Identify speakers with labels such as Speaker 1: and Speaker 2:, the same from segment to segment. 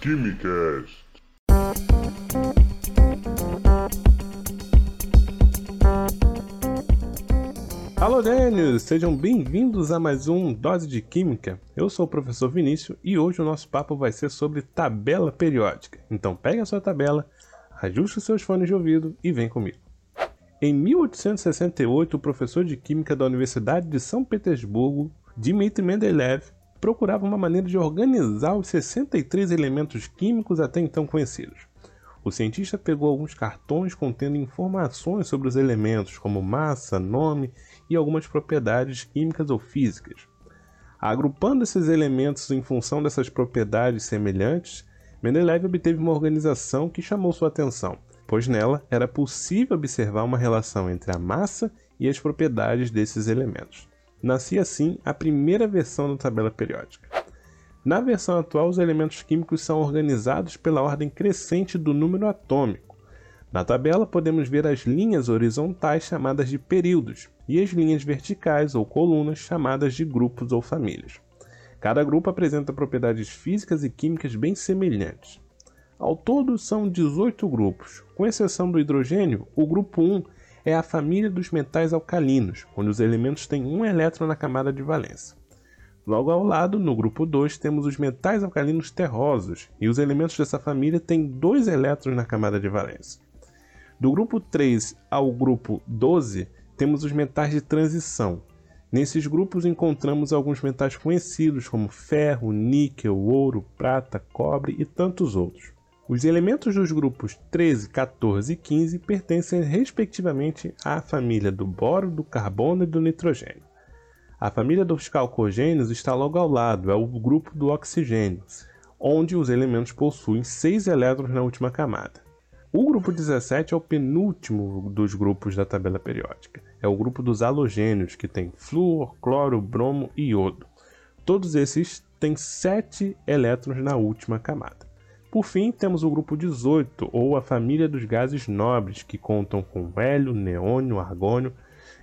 Speaker 1: Quimicast.
Speaker 2: Alô, Daniels! Sejam bem-vindos a mais um Dose de Química. Eu sou o professor Vinícius e hoje o nosso papo vai ser sobre tabela periódica. Então pegue a sua tabela, ajuste os seus fones de ouvido e vem comigo. Em 1868, o professor de Química da Universidade de São Petersburgo, Dmitry Mendeleev, procurava uma maneira de organizar os 63 elementos químicos até então conhecidos. O cientista pegou alguns cartões contendo informações sobre os elementos, como massa, nome e algumas propriedades químicas ou físicas. Agrupando esses elementos em função dessas propriedades semelhantes, Mendeleev obteve uma organização que chamou sua atenção, pois nela era possível observar uma relação entre a massa e as propriedades desses elementos. Nascia assim a primeira versão da tabela periódica. Na versão atual, os elementos químicos são organizados pela ordem crescente do número atômico. Na tabela, podemos ver as linhas horizontais chamadas de períodos e as linhas verticais ou colunas chamadas de grupos ou famílias. Cada grupo apresenta propriedades físicas e químicas bem semelhantes. Ao todo, são 18 grupos. Com exceção do hidrogênio, o grupo 1 é a família dos metais alcalinos, onde os elementos têm um elétron na camada de valência. Logo ao lado, no grupo 2, temos os metais alcalinos terrosos, e os elementos dessa família têm dois elétrons na camada de valência. Do grupo 3 ao grupo 12, temos os metais de transição. Nesses grupos encontramos alguns metais conhecidos como ferro, níquel, ouro, prata, cobre e tantos outros. Os elementos dos grupos 13, 14 e 15 pertencem respectivamente à família do boro, do carbono e do nitrogênio. A família dos calcogênios está logo ao lado, é o grupo do oxigênio, onde os elementos possuem 6 elétrons na última camada. O grupo 17 é o penúltimo dos grupos da tabela periódica. É o grupo dos halogênios, que tem flúor, cloro, bromo e iodo. Todos esses têm 7 elétrons na última camada. Por fim, temos o grupo 18, ou a família dos gases nobres, que contam com hélio, neônio, argônio,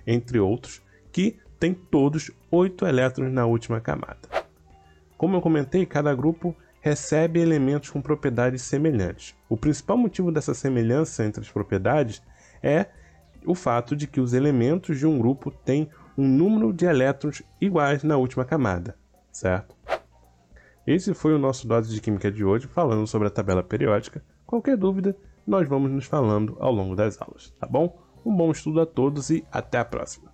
Speaker 2: entre outros, que tem todos 8 elétrons na última camada. Como eu comentei, cada grupo recebe elementos com propriedades semelhantes. O principal motivo dessa semelhança entre as propriedades é o fato de que os elementos de um grupo têm um número de elétrons iguais na última camada, certo? Esse foi o nosso Dose de Química de hoje, falando sobre a tabela periódica. Qualquer dúvida, nós vamos nos falando ao longo das aulas, tá bom? Um bom estudo a todos e até a próxima!